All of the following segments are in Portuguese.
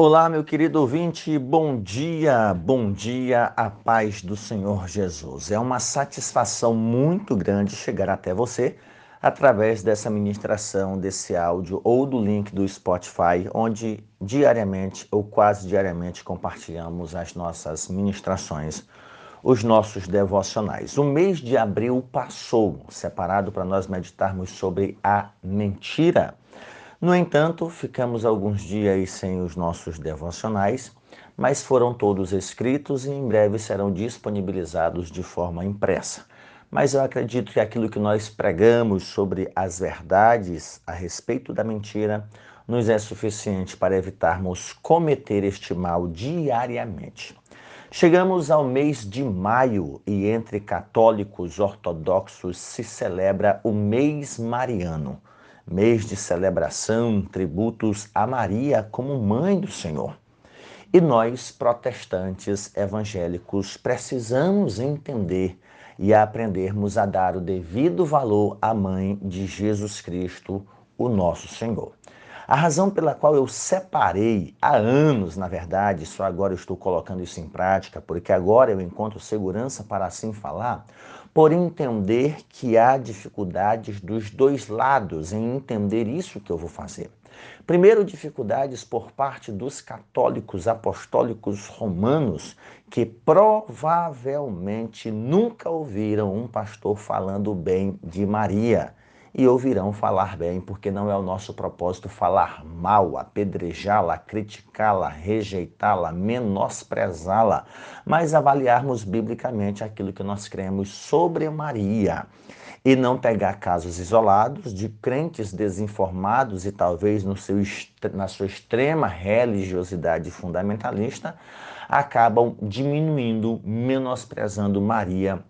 Olá, meu querido ouvinte, bom dia, bom dia, a paz do Senhor Jesus. É uma satisfação muito grande chegar até você através dessa ministração, desse áudio ou do link do Spotify, onde diariamente ou quase diariamente compartilhamos as nossas ministrações, os nossos devocionais. O mês de abril passou, separado para nós meditarmos sobre a mentira. No entanto, ficamos alguns dias sem os nossos devocionais, mas foram todos escritos e em breve serão disponibilizados de forma impressa. Mas eu acredito que aquilo que nós pregamos sobre as verdades a respeito da mentira nos é suficiente para evitarmos cometer este mal diariamente. Chegamos ao mês de maio e entre católicos ortodoxos se celebra o mês mariano mês de celebração, tributos a Maria como mãe do Senhor. E nós, protestantes evangélicos, precisamos entender e aprendermos a dar o devido valor à mãe de Jesus Cristo, o nosso Senhor. A razão pela qual eu separei há anos, na verdade, só agora eu estou colocando isso em prática, porque agora eu encontro segurança para assim falar, por entender que há dificuldades dos dois lados em entender isso que eu vou fazer. Primeiro, dificuldades por parte dos católicos apostólicos romanos que provavelmente nunca ouviram um pastor falando bem de Maria e ouvirão falar bem, porque não é o nosso propósito falar mal, apedrejá-la, criticá-la, rejeitá-la, menosprezá-la, mas avaliarmos biblicamente aquilo que nós cremos sobre Maria. E não pegar casos isolados de crentes desinformados e talvez no seu, na sua extrema religiosidade fundamentalista acabam diminuindo, menosprezando Maria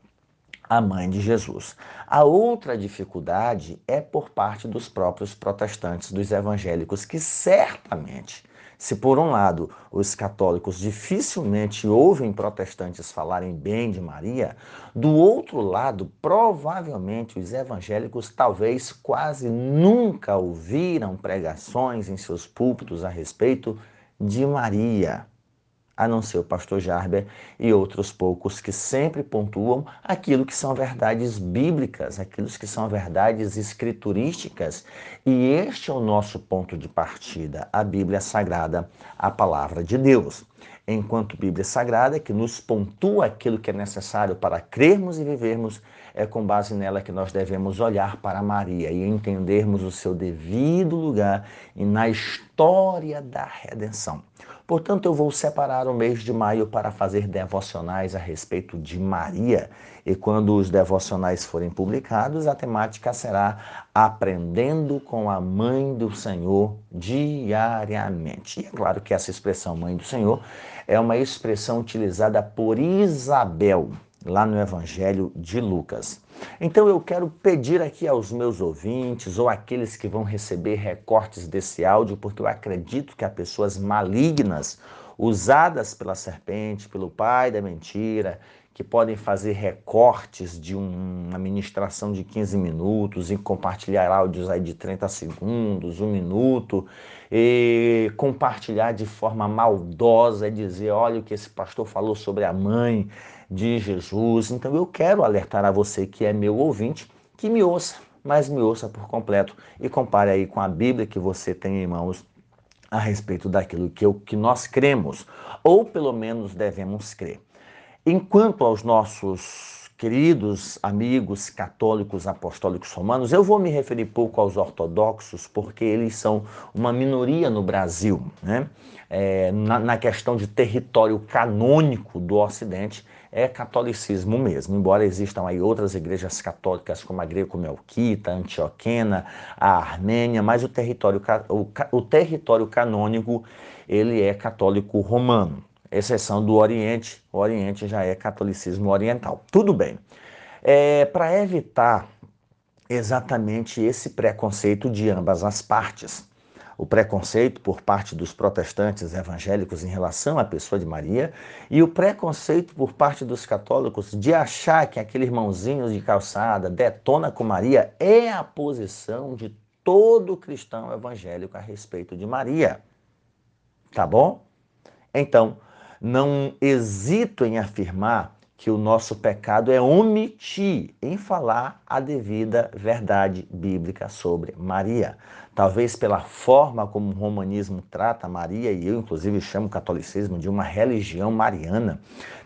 a mãe de Jesus. A outra dificuldade é por parte dos próprios protestantes, dos evangélicos, que certamente, se por um lado os católicos dificilmente ouvem protestantes falarem bem de Maria, do outro lado, provavelmente os evangélicos talvez quase nunca ouviram pregações em seus púlpitos a respeito de Maria a não ser o pastor Jarber e outros poucos que sempre pontuam aquilo que são verdades bíblicas, aquilo que são verdades escriturísticas. E este é o nosso ponto de partida, a Bíblia Sagrada, a palavra de Deus. Enquanto Bíblia Sagrada, que nos pontua aquilo que é necessário para crermos e vivermos, é com base nela que nós devemos olhar para Maria e entendermos o seu devido lugar e na história da redenção. Portanto, eu vou separar o mês de maio para fazer devocionais a respeito de Maria. E quando os devocionais forem publicados, a temática será Aprendendo com a Mãe do Senhor diariamente. E é claro que essa expressão Mãe do Senhor é uma expressão utilizada por Isabel lá no Evangelho de Lucas. Então eu quero pedir aqui aos meus ouvintes ou aqueles que vão receber recortes desse áudio, porque eu acredito que há pessoas malignas usadas pela serpente, pelo pai da mentira, que podem fazer recortes de uma ministração de 15 minutos e compartilhar áudios aí de 30 segundos, um minuto, e compartilhar de forma maldosa e dizer, olha o que esse pastor falou sobre a mãe de Jesus. Então eu quero alertar a você que é meu ouvinte, que me ouça, mas me ouça por completo e compare aí com a Bíblia que você tem em mãos a respeito daquilo que, eu, que nós cremos, ou pelo menos devemos crer. Enquanto aos nossos queridos amigos católicos apostólicos romanos, eu vou me referir pouco aos ortodoxos, porque eles são uma minoria no Brasil, né? É, na, na questão de território canônico do Ocidente, é catolicismo mesmo, embora existam aí outras igrejas católicas como a greco-melquita, a antioquena, a armênia, mas o território, o, o território canônico ele é católico romano exceção do Oriente. O Oriente já é catolicismo oriental. Tudo bem. É, Para evitar exatamente esse preconceito de ambas as partes, o preconceito por parte dos protestantes evangélicos em relação à pessoa de Maria e o preconceito por parte dos católicos de achar que aquele irmãozinho de calçada detona com Maria é a posição de todo cristão evangélico a respeito de Maria. Tá bom? Então, não hesito em afirmar que o nosso pecado é omitir em falar a devida verdade bíblica sobre Maria. Talvez pela forma como o romanismo trata Maria, e eu inclusive chamo o catolicismo de uma religião mariana,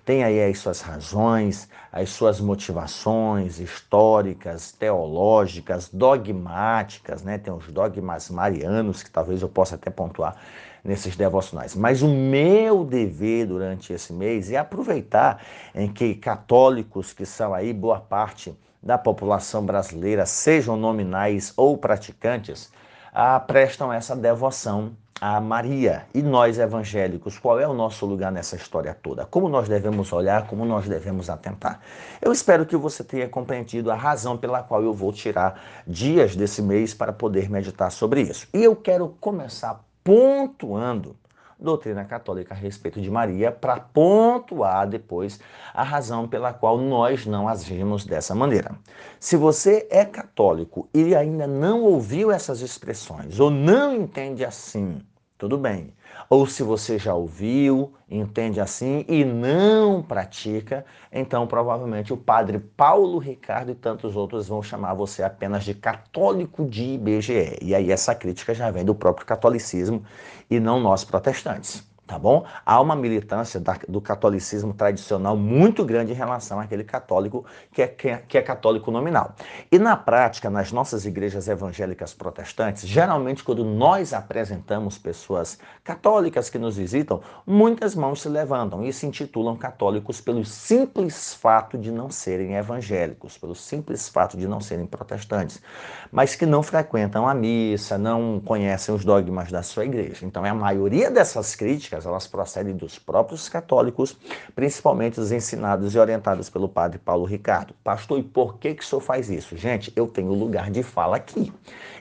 tem aí as suas razões, as suas motivações históricas, teológicas, dogmáticas, né? Tem os dogmas marianos que talvez eu possa até pontuar nesses devocionais. Mas o meu dever durante esse mês é aproveitar em que católicos, que são aí boa parte da população brasileira, sejam nominais ou praticantes, ah, prestam essa devoção a Maria. E nós evangélicos, qual é o nosso lugar nessa história toda? Como nós devemos olhar, como nós devemos atentar? Eu espero que você tenha compreendido a razão pela qual eu vou tirar dias desse mês para poder meditar sobre isso. E eu quero começar pontuando doutrina católica a respeito de Maria para pontuar depois a razão pela qual nós não agimos dessa maneira. Se você é católico e ainda não ouviu essas expressões ou não entende assim, tudo bem. Ou se você já ouviu, entende assim e não pratica, então provavelmente o padre Paulo Ricardo e tantos outros vão chamar você apenas de católico de IBGE. E aí essa crítica já vem do próprio catolicismo e não nós protestantes tá bom? Há uma militância da, do catolicismo tradicional muito grande em relação àquele católico que é, que, é, que é católico nominal. E na prática, nas nossas igrejas evangélicas protestantes, geralmente quando nós apresentamos pessoas católicas que nos visitam, muitas mãos se levantam e se intitulam católicos pelo simples fato de não serem evangélicos, pelo simples fato de não serem protestantes, mas que não frequentam a missa, não conhecem os dogmas da sua igreja. Então, a maioria dessas críticas elas procedem dos próprios católicos, principalmente os ensinados e orientados pelo padre Paulo Ricardo. Pastor, e por que, que o senhor faz isso? Gente, eu tenho lugar de fala aqui.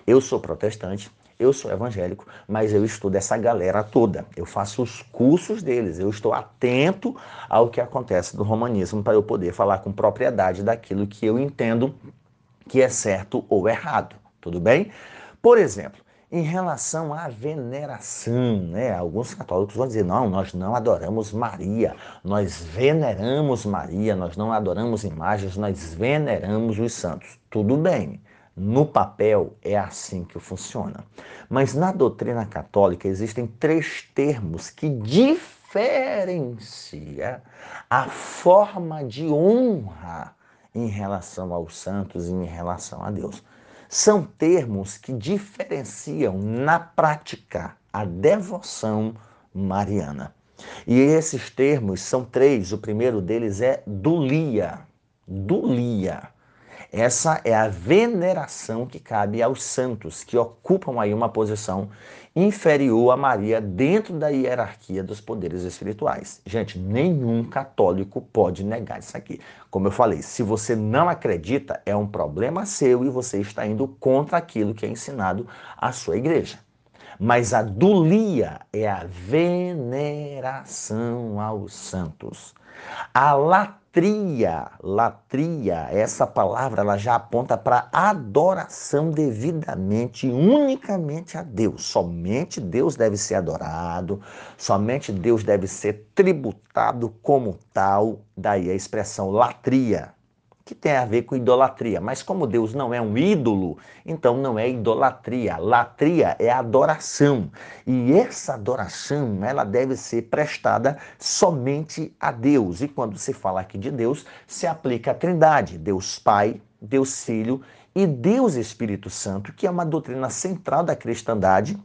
Eu sou protestante, eu sou evangélico, mas eu estudo essa galera toda. Eu faço os cursos deles, eu estou atento ao que acontece no romanismo para eu poder falar com propriedade daquilo que eu entendo que é certo ou errado. Tudo bem? Por exemplo, em relação à veneração, né? Alguns católicos vão dizer: não, nós não adoramos Maria, nós veneramos Maria, nós não adoramos imagens, nós veneramos os santos. Tudo bem. No papel é assim que funciona. Mas na doutrina católica existem três termos que diferenciam a forma de honra em relação aos santos e em relação a Deus são termos que diferenciam na prática a devoção mariana. E esses termos são três. O primeiro deles é dulia. Dulia. Essa é a veneração que cabe aos santos, que ocupam aí uma posição inferior a Maria dentro da hierarquia dos poderes espirituais. Gente, nenhum católico pode negar isso aqui. Como eu falei, se você não acredita, é um problema seu e você está indo contra aquilo que é ensinado à sua igreja. Mas a dulia é a veneração aos santos. A latria, latria, essa palavra ela já aponta para adoração devidamente, unicamente a Deus. Somente Deus deve ser adorado, somente Deus deve ser tributado como tal. Daí a expressão latria, que tem a ver com idolatria. Mas como Deus não é um ídolo, então não é idolatria. Latria é adoração. E essa adoração, ela deve ser prestada somente a Deus. E quando se fala aqui de Deus, se aplica a Trindade, Deus Pai, Deus Filho e Deus Espírito Santo, que é uma doutrina central da cristandade,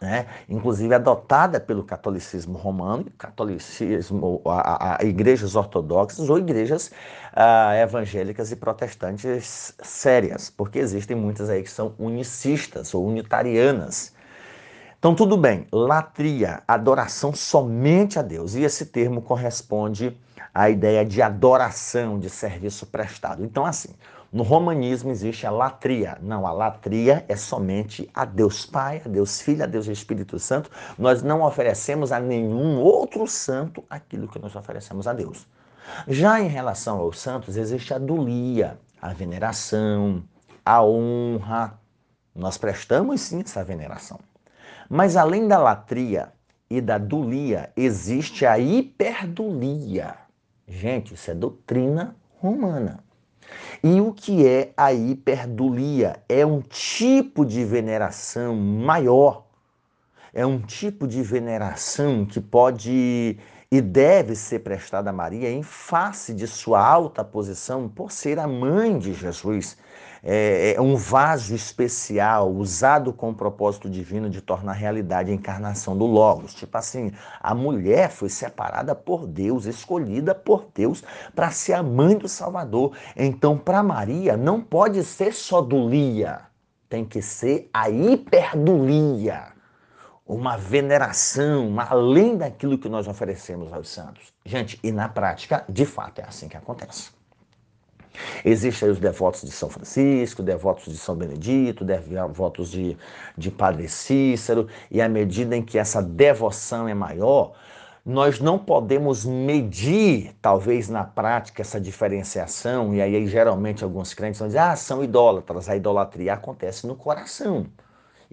né? inclusive adotada pelo catolicismo romano, catolicismo, a, a, a igrejas ortodoxas ou igrejas uh, evangélicas e protestantes sérias, porque existem muitas aí que são unicistas ou unitarianas. Então, tudo bem, latria, adoração somente a Deus, e esse termo corresponde à ideia de adoração, de serviço prestado. Então, assim, no romanismo existe a latria. Não, a latria é somente a Deus Pai, a Deus Filho, a Deus Espírito Santo. Nós não oferecemos a nenhum outro santo aquilo que nós oferecemos a Deus. Já em relação aos santos, existe a dulia, a veneração, a honra. Nós prestamos sim essa veneração. Mas além da latria, e da dulia. Existe a hiperdulia. Gente, isso é doutrina romana. E o que é a hiperdulia? É um tipo de veneração maior. É um tipo de veneração que pode e deve ser prestada a Maria em face de sua alta posição por ser a mãe de Jesus. É, é um vaso especial usado com o propósito divino de tornar realidade a encarnação do Logos. Tipo assim, a mulher foi separada por Deus, escolhida por Deus para ser a mãe do Salvador. Então, para Maria, não pode ser só dulia, tem que ser a hiperdulia uma veneração além daquilo que nós oferecemos aos santos. Gente, e na prática, de fato, é assim que acontece. Existem os devotos de São Francisco, devotos de São Benedito, devotos de, de Padre Cícero, e à medida em que essa devoção é maior, nós não podemos medir, talvez na prática, essa diferenciação, e aí geralmente alguns crentes vão dizer, ah, são idólatras, a idolatria acontece no coração.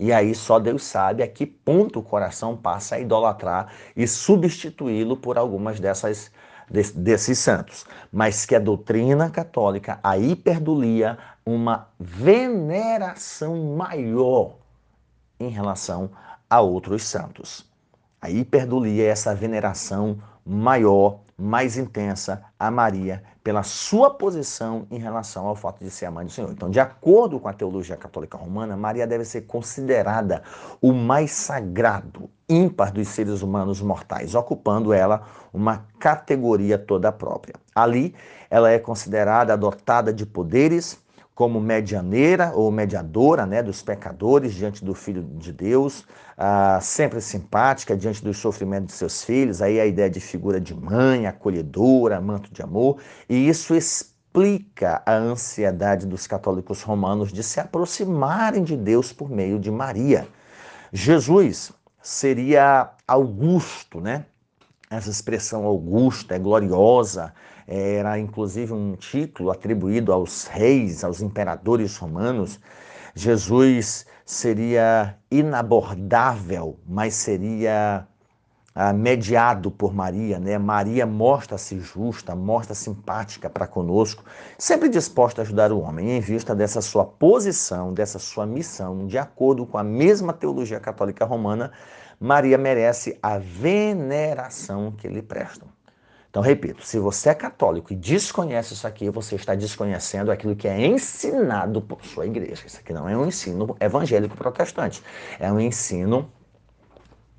E aí só Deus sabe a que ponto o coração passa a idolatrar e substituí-lo por algumas dessas desses santos, mas que a doutrina católica, a hiperdulia, uma veneração maior em relação a outros santos. A hiperdulia é essa veneração maior mais intensa a Maria pela sua posição em relação ao fato de ser a mãe do Senhor. Então, de acordo com a teologia católica romana, Maria deve ser considerada o mais sagrado, ímpar dos seres humanos mortais, ocupando ela uma categoria toda própria. Ali, ela é considerada dotada de poderes, como medianeira ou mediadora né, dos pecadores diante do Filho de Deus, ah, sempre simpática diante dos sofrimentos de seus filhos, aí a ideia de figura de mãe, acolhedora, manto de amor, e isso explica a ansiedade dos católicos romanos de se aproximarem de Deus por meio de Maria. Jesus seria Augusto, né? Essa expressão Augusta é gloriosa, era inclusive um título atribuído aos reis, aos imperadores romanos. Jesus seria inabordável, mas seria ah, mediado por Maria, né? Maria mostra-se justa, mostra simpática para conosco, sempre disposta a ajudar o homem, em vista dessa sua posição, dessa sua missão, de acordo com a mesma teologia católica romana, Maria merece a veneração que lhe prestam. Então, repito, se você é católico e desconhece isso aqui, você está desconhecendo aquilo que é ensinado por sua igreja. Isso aqui não é um ensino evangélico protestante, é um ensino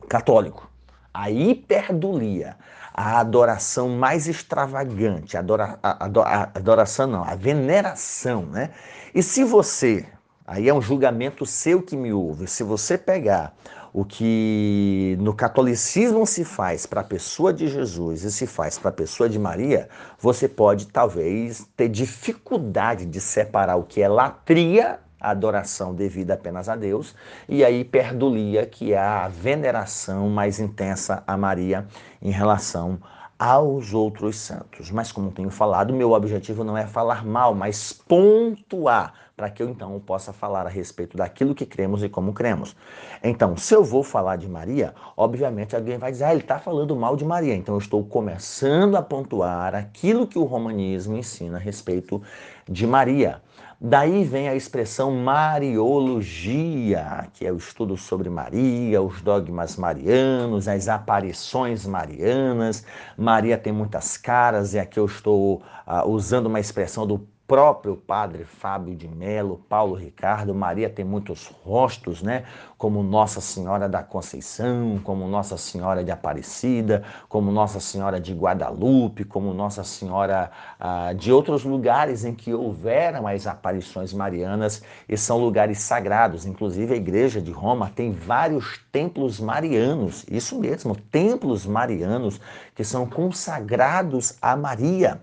católico. A hiperdulia, a adoração mais extravagante, a, adora, a, a, adoração não, a veneração, né? E se você, aí é um julgamento seu que me ouve, se você pegar o que no catolicismo se faz para a pessoa de Jesus e se faz para a pessoa de Maria, você pode talvez ter dificuldade de separar o que é latria, a adoração devida apenas a Deus, e a hiperdulia, que é a veneração mais intensa a Maria em relação aos outros santos. Mas como tenho falado, meu objetivo não é falar mal, mas pontuar para que eu então possa falar a respeito daquilo que cremos e como cremos. Então, se eu vou falar de Maria, obviamente alguém vai dizer, ah, ele está falando mal de Maria. Então, eu estou começando a pontuar aquilo que o romanismo ensina a respeito de Maria. Daí vem a expressão Mariologia, que é o estudo sobre Maria, os dogmas marianos, as aparições marianas. Maria tem muitas caras, e aqui eu estou uh, usando uma expressão do próprio padre Fábio de Melo, Paulo Ricardo, Maria tem muitos rostos, né? Como Nossa Senhora da Conceição, como Nossa Senhora de Aparecida, como Nossa Senhora de Guadalupe, como Nossa Senhora ah, de outros lugares em que houveram as aparições marianas e são lugares sagrados. Inclusive a Igreja de Roma tem vários templos marianos, isso mesmo, templos marianos que são consagrados a Maria.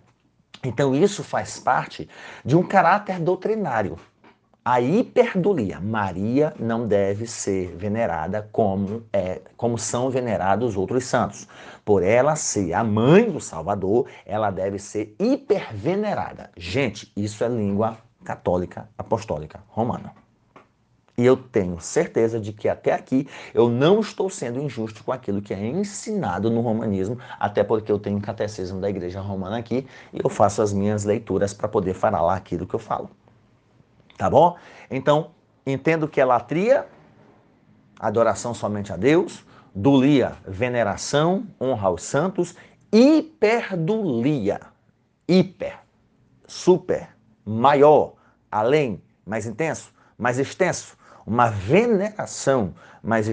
Então, isso faz parte de um caráter doutrinário. A hiperdulia. Maria não deve ser venerada como, é, como são venerados os outros santos. Por ela ser a mãe do Salvador, ela deve ser hipervenerada. Gente, isso é língua católica apostólica romana. E eu tenho certeza de que até aqui eu não estou sendo injusto com aquilo que é ensinado no romanismo, até porque eu tenho um catecismo da Igreja Romana aqui e eu faço as minhas leituras para poder falar aquilo que eu falo. Tá bom? Então, entendo que é latria, adoração somente a Deus, dulia, veneração, honra aos santos, hiperdulia, hiper, super, maior, além, mais intenso, mais extenso, uma veneração mais,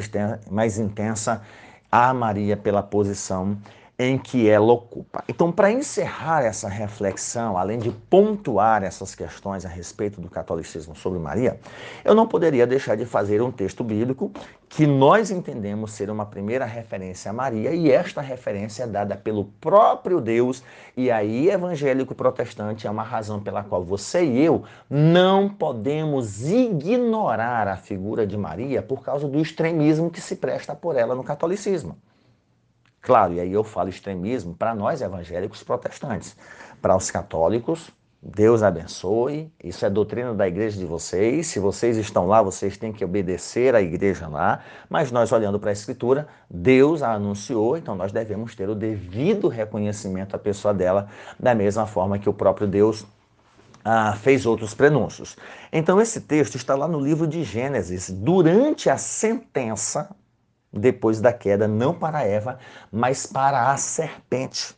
mais intensa a Maria pela posição em que ela ocupa. Então, para encerrar essa reflexão, além de pontuar essas questões a respeito do catolicismo sobre Maria, eu não poderia deixar de fazer um texto bíblico que nós entendemos ser uma primeira referência a Maria, e esta referência é dada pelo próprio Deus, e aí evangélico protestante é uma razão pela qual você e eu não podemos ignorar a figura de Maria por causa do extremismo que se presta por ela no catolicismo. Claro, e aí eu falo extremismo para nós evangélicos protestantes. Para os católicos, Deus abençoe, isso é doutrina da igreja de vocês. Se vocês estão lá, vocês têm que obedecer à igreja lá. Mas nós, olhando para a Escritura, Deus a anunciou, então nós devemos ter o devido reconhecimento à pessoa dela, da mesma forma que o próprio Deus ah, fez outros prenúncios. Então, esse texto está lá no livro de Gênesis, durante a sentença depois da queda, não para Eva, mas para a serpente.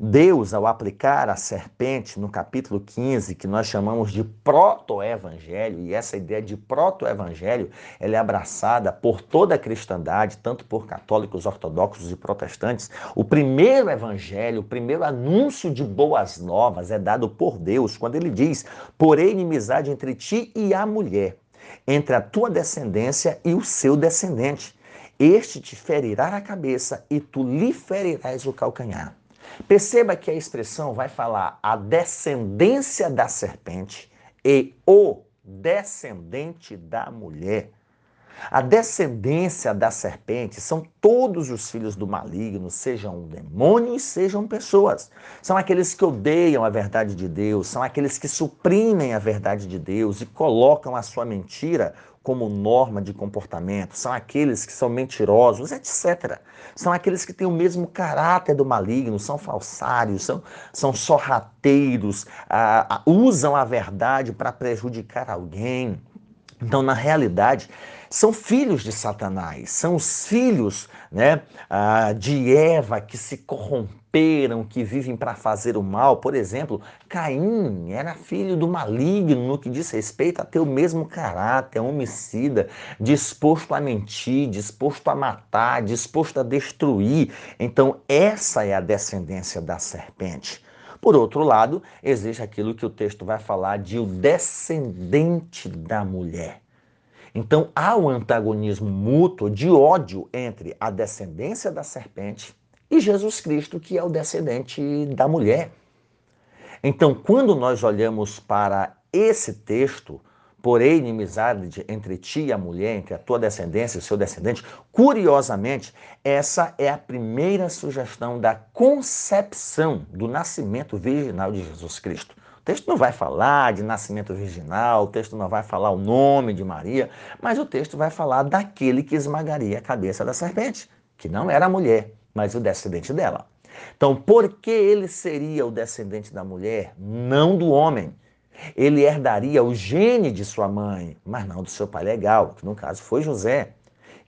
Deus, ao aplicar a serpente no capítulo 15, que nós chamamos de proto-evangelho, e essa ideia de proto-evangelho, ela é abraçada por toda a cristandade, tanto por católicos, ortodoxos e protestantes. O primeiro evangelho, o primeiro anúncio de boas novas é dado por Deus, quando ele diz: "Porém inimizade entre ti e a mulher, entre a tua descendência e o seu descendente." Este te ferirá a cabeça e tu lhe ferirás o calcanhar. Perceba que a expressão vai falar a descendência da serpente e o descendente da mulher. A descendência da serpente são todos os filhos do maligno, sejam demônios, sejam pessoas. São aqueles que odeiam a verdade de Deus, são aqueles que suprimem a verdade de Deus e colocam a sua mentira como norma de comportamento, são aqueles que são mentirosos, etc. São aqueles que têm o mesmo caráter do maligno, são falsários, são, são sorrateiros, ah, usam a verdade para prejudicar alguém. Então, na realidade, são filhos de Satanás, são os filhos né, ah, de Eva que se corromperam corromperam, que vivem para fazer o mal. Por exemplo, Caim era filho do maligno no que diz respeito a ter o mesmo caráter, homicida, disposto a mentir, disposto a matar, disposto a destruir. Então, essa é a descendência da serpente. Por outro lado, existe aquilo que o texto vai falar de o descendente da mulher. Então há um antagonismo mútuo de ódio entre a descendência da serpente e Jesus Cristo, que é o descendente da mulher. Então, quando nós olhamos para esse texto, porém inimizade entre ti e a mulher, entre a tua descendência e o seu descendente, curiosamente, essa é a primeira sugestão da concepção do nascimento virginal de Jesus Cristo. O texto não vai falar de nascimento virginal, o texto não vai falar o nome de Maria, mas o texto vai falar daquele que esmagaria a cabeça da serpente, que não era a mulher, mas o descendente dela. Então, por que ele seria o descendente da mulher, não do homem? Ele herdaria o gene de sua mãe, mas não do seu pai legal, que no caso foi José.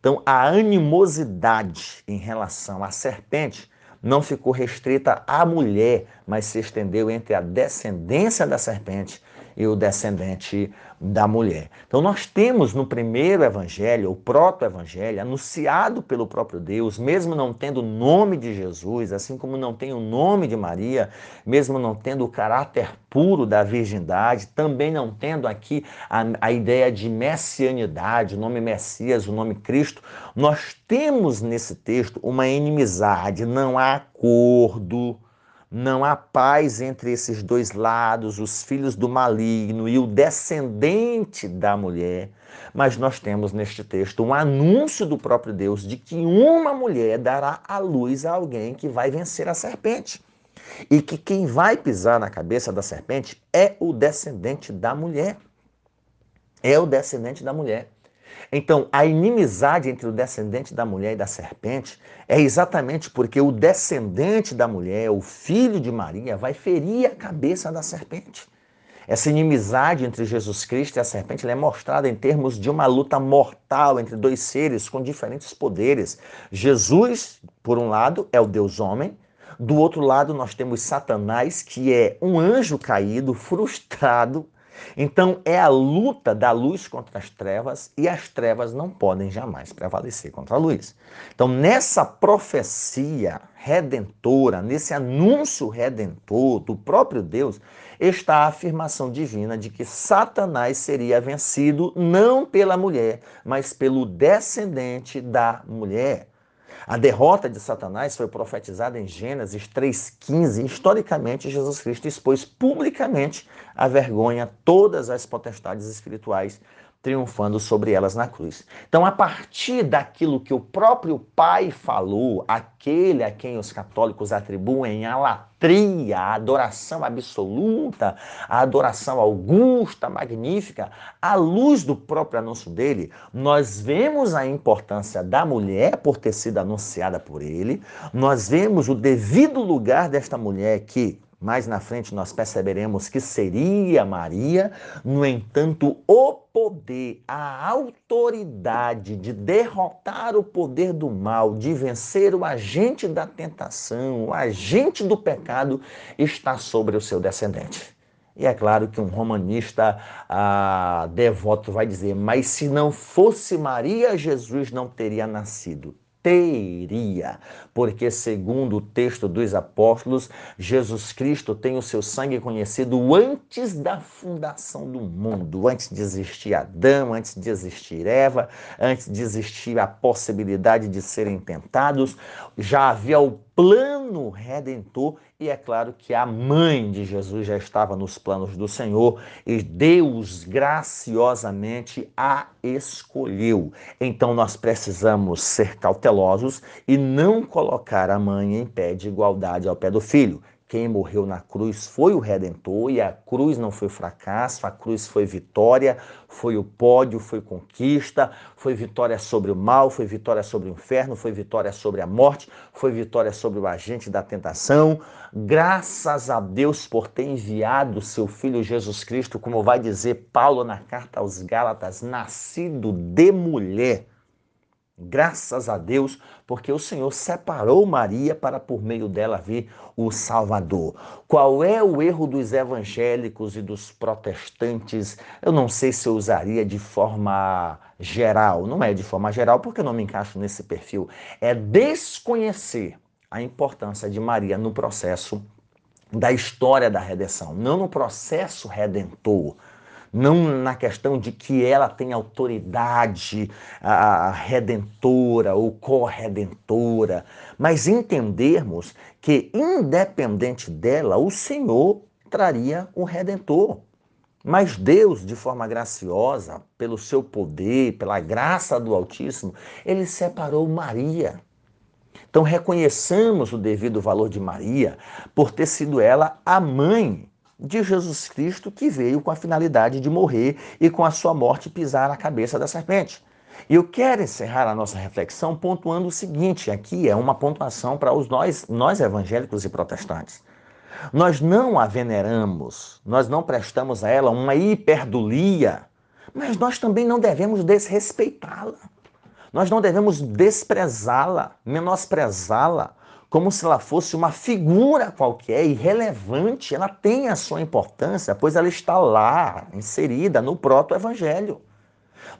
Então, a animosidade em relação à serpente não ficou restrita à mulher, mas se estendeu entre a descendência da serpente e o descendente da mulher. Então nós temos no primeiro evangelho, o proto-evangelho, anunciado pelo próprio Deus, mesmo não tendo o nome de Jesus, assim como não tem o nome de Maria, mesmo não tendo o caráter puro da virgindade, também não tendo aqui a, a ideia de messianidade, o nome Messias, o nome Cristo, nós temos nesse texto uma inimizade, não há acordo, não há paz entre esses dois lados, os filhos do maligno e o descendente da mulher. Mas nós temos neste texto um anúncio do próprio Deus de que uma mulher dará à luz a alguém que vai vencer a serpente. E que quem vai pisar na cabeça da serpente é o descendente da mulher. É o descendente da mulher. Então, a inimizade entre o descendente da mulher e da serpente é exatamente porque o descendente da mulher, o filho de Maria, vai ferir a cabeça da serpente. Essa inimizade entre Jesus Cristo e a serpente é mostrada em termos de uma luta mortal entre dois seres com diferentes poderes. Jesus, por um lado, é o Deus homem, do outro lado, nós temos Satanás, que é um anjo caído, frustrado, então é a luta da luz contra as trevas e as trevas não podem jamais prevalecer contra a luz. Então nessa profecia redentora, nesse anúncio redentor do próprio Deus, está a afirmação divina de que Satanás seria vencido não pela mulher, mas pelo descendente da mulher. A derrota de Satanás foi profetizada em Gênesis 3,15. Historicamente, Jesus Cristo expôs publicamente a vergonha todas as potestades espirituais triunfando sobre elas na cruz. Então, a partir daquilo que o próprio Pai falou, aquele a quem os católicos atribuem a latria, a adoração absoluta, a adoração augusta, magnífica, à luz do próprio anúncio dele, nós vemos a importância da mulher por ter sido anunciada por ele, nós vemos o devido lugar desta mulher que mais na frente nós perceberemos que seria Maria, no entanto, o poder, a autoridade de derrotar o poder do mal, de vencer o agente da tentação, o agente do pecado, está sobre o seu descendente. E é claro que um romanista ah, devoto vai dizer: mas se não fosse Maria, Jesus não teria nascido teria, porque segundo o texto dos apóstolos, Jesus Cristo tem o seu sangue conhecido antes da fundação do mundo, antes de existir Adão, antes de existir Eva, antes de existir a possibilidade de serem tentados, já havia o plano redentor e é claro que a mãe de Jesus já estava nos planos do Senhor e Deus graciosamente a escolheu. Então nós precisamos ser cautelosos e não colocar a mãe em pé de igualdade ao pé do filho. Quem morreu na cruz foi o Redentor e a cruz não foi fracasso, a cruz foi vitória, foi o pódio, foi conquista, foi vitória sobre o mal, foi vitória sobre o inferno, foi vitória sobre a morte, foi vitória sobre o agente da tentação. Graças a Deus por ter enviado seu filho Jesus Cristo, como vai dizer Paulo na carta aos Gálatas, nascido de mulher Graças a Deus, porque o Senhor separou Maria para por meio dela vir o Salvador. Qual é o erro dos evangélicos e dos protestantes? Eu não sei se eu usaria de forma geral, não é de forma geral, porque eu não me encaixo nesse perfil. É desconhecer a importância de Maria no processo da história da redenção, não no processo redentor não na questão de que ela tem autoridade a, redentora ou corredentora, mas entendermos que, independente dela, o Senhor traria o redentor. Mas Deus, de forma graciosa, pelo seu poder, pela graça do Altíssimo, ele separou Maria. Então reconheçamos o devido valor de Maria por ter sido ela a mãe de Jesus Cristo que veio com a finalidade de morrer e com a sua morte pisar na cabeça da serpente. E eu quero encerrar a nossa reflexão pontuando o seguinte: aqui é uma pontuação para os nós, nós evangélicos e protestantes. Nós não a veneramos, nós não prestamos a ela uma hiperdulia, mas nós também não devemos desrespeitá-la. Nós não devemos desprezá-la, menosprezá-la, como se ela fosse uma figura qualquer, irrelevante. Ela tem a sua importância, pois ela está lá, inserida no proto-evangelho.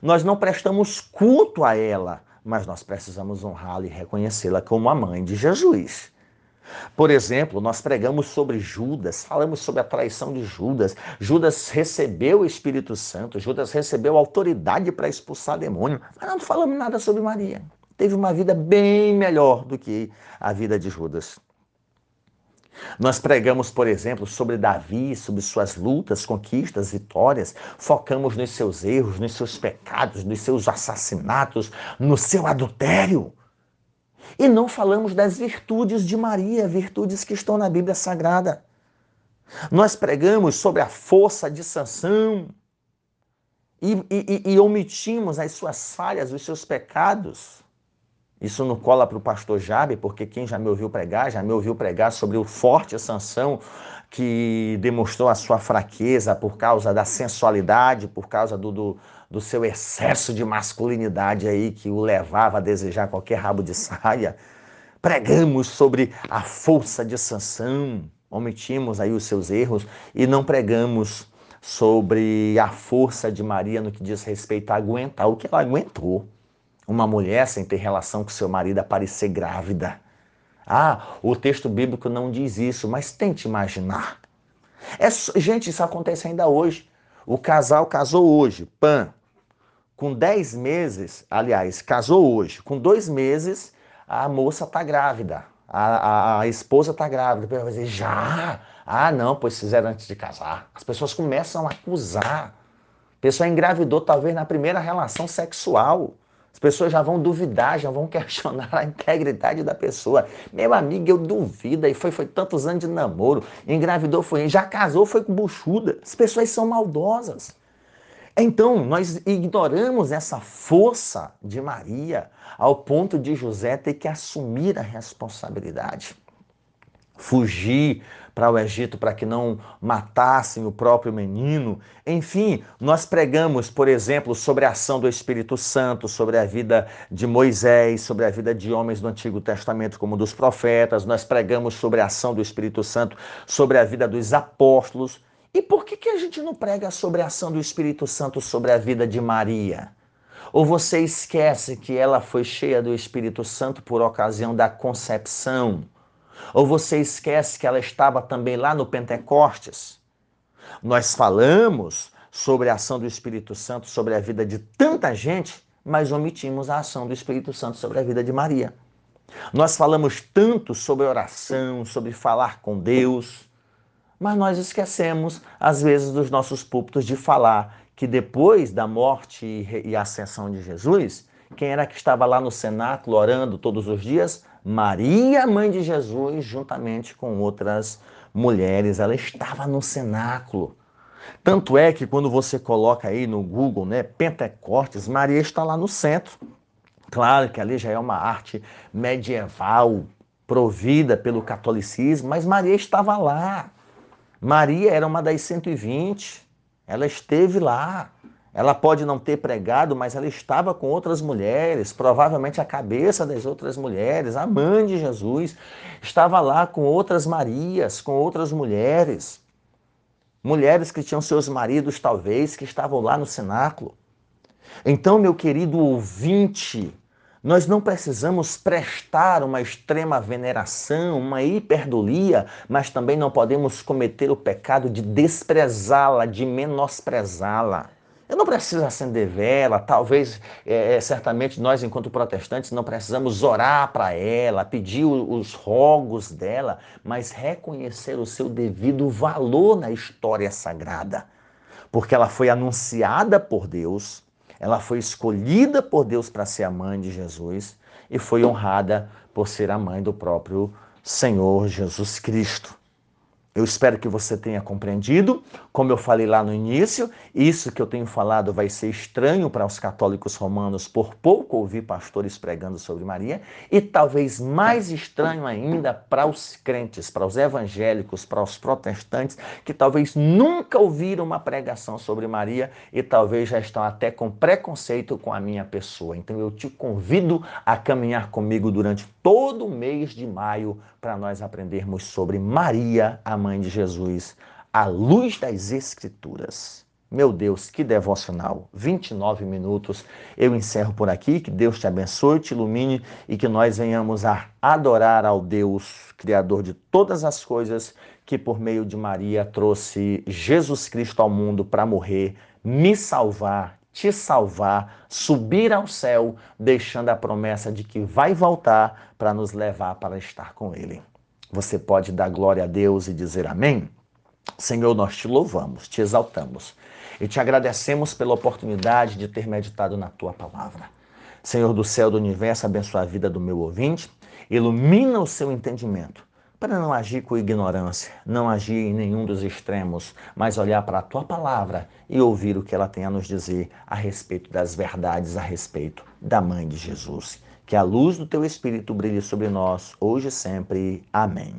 Nós não prestamos culto a ela, mas nós precisamos honrá-la e reconhecê-la como a mãe de Jesus. Por exemplo, nós pregamos sobre Judas, falamos sobre a traição de Judas. Judas recebeu o Espírito Santo, Judas recebeu autoridade para expulsar demônio, mas não falamos nada sobre Maria teve uma vida bem melhor do que a vida de Judas. Nós pregamos, por exemplo, sobre Davi, sobre suas lutas, conquistas, vitórias, focamos nos seus erros, nos seus pecados, nos seus assassinatos, no seu adultério. E não falamos das virtudes de Maria, virtudes que estão na Bíblia Sagrada. Nós pregamos sobre a força de Sansão, e, e, e omitimos as suas falhas, os seus pecados. Isso não cola para o pastor Jabe, porque quem já me ouviu pregar, já me ouviu pregar sobre o forte Sansão que demonstrou a sua fraqueza por causa da sensualidade, por causa do, do, do seu excesso de masculinidade aí que o levava a desejar qualquer rabo de saia. Pregamos sobre a força de Sansão, omitimos aí os seus erros e não pregamos sobre a força de Maria no que diz respeito a aguentar o que ela aguentou. Uma mulher sem ter relação com seu marido aparecer grávida. Ah, o texto bíblico não diz isso, mas tente imaginar. É, gente, isso acontece ainda hoje. O casal casou hoje, pan. Com 10 meses, aliás, casou hoje. Com dois meses, a moça está grávida. A, a, a esposa está grávida. Vai dizer, já? Ah, não, pois fizeram antes de casar. As pessoas começam a acusar. A pessoa engravidou talvez na primeira relação sexual. As pessoas já vão duvidar, já vão questionar a integridade da pessoa. Meu amigo, eu duvido. E foi, foi tantos anos de namoro. Engravidou, foi. Já casou, foi com buchuda. As pessoas são maldosas. Então, nós ignoramos essa força de Maria ao ponto de José ter que assumir a responsabilidade. Fugir para o Egito para que não matassem o próprio menino. Enfim, nós pregamos, por exemplo, sobre a ação do Espírito Santo, sobre a vida de Moisés, sobre a vida de homens do Antigo Testamento, como dos profetas. Nós pregamos sobre a ação do Espírito Santo, sobre a vida dos apóstolos. E por que, que a gente não prega sobre a ação do Espírito Santo sobre a vida de Maria? Ou você esquece que ela foi cheia do Espírito Santo por ocasião da concepção? Ou você esquece que ela estava também lá no Pentecostes? Nós falamos sobre a ação do Espírito Santo sobre a vida de tanta gente, mas omitimos a ação do Espírito Santo sobre a vida de Maria. Nós falamos tanto sobre oração, sobre falar com Deus, mas nós esquecemos, às vezes, dos nossos púlpitos de falar que depois da morte e ascensão de Jesus, quem era que estava lá no cenáculo orando todos os dias? Maria, mãe de Jesus, juntamente com outras mulheres. Ela estava no cenáculo. Tanto é que quando você coloca aí no Google, né, Pentecostes, Maria está lá no centro. Claro que ali já é uma arte medieval, provida pelo catolicismo, mas Maria estava lá. Maria era uma das 120. Ela esteve lá. Ela pode não ter pregado, mas ela estava com outras mulheres, provavelmente a cabeça das outras mulheres, a mãe de Jesus, estava lá com outras Marias, com outras mulheres. Mulheres que tinham seus maridos, talvez, que estavam lá no cenáculo. Então, meu querido ouvinte, nós não precisamos prestar uma extrema veneração, uma hiperdolia, mas também não podemos cometer o pecado de desprezá-la, de menosprezá-la. Eu não preciso acender vela, talvez, é, é, certamente nós, enquanto protestantes, não precisamos orar para ela, pedir os rogos dela, mas reconhecer o seu devido valor na história sagrada. Porque ela foi anunciada por Deus, ela foi escolhida por Deus para ser a mãe de Jesus e foi honrada por ser a mãe do próprio Senhor Jesus Cristo. Eu espero que você tenha compreendido. Como eu falei lá no início, isso que eu tenho falado vai ser estranho para os católicos romanos por pouco ouvir pastores pregando sobre Maria, e talvez mais estranho ainda para os crentes, para os evangélicos, para os protestantes, que talvez nunca ouviram uma pregação sobre Maria e talvez já estão até com preconceito com a minha pessoa. Então eu te convido a caminhar comigo durante todo o mês de maio para nós aprendermos sobre Maria, a mãe de Jesus, à luz das Escrituras. Meu Deus, que devocional! 29 minutos. Eu encerro por aqui. Que Deus te abençoe, te ilumine e que nós venhamos a adorar ao Deus, Criador de todas as coisas, que por meio de Maria trouxe Jesus Cristo ao mundo para morrer, me salvar te salvar, subir ao céu, deixando a promessa de que vai voltar para nos levar para estar com Ele. Você pode dar glória a Deus e dizer amém? Senhor, nós te louvamos, te exaltamos e te agradecemos pela oportunidade de ter meditado na tua palavra. Senhor do céu do universo, abençoa a vida do meu ouvinte, ilumina o seu entendimento para não agir com ignorância, não agir em nenhum dos extremos, mas olhar para a tua palavra e ouvir o que ela tem a nos dizer a respeito das verdades, a respeito da mãe de Jesus. Que a luz do teu Espírito brilhe sobre nós, hoje e sempre. Amém.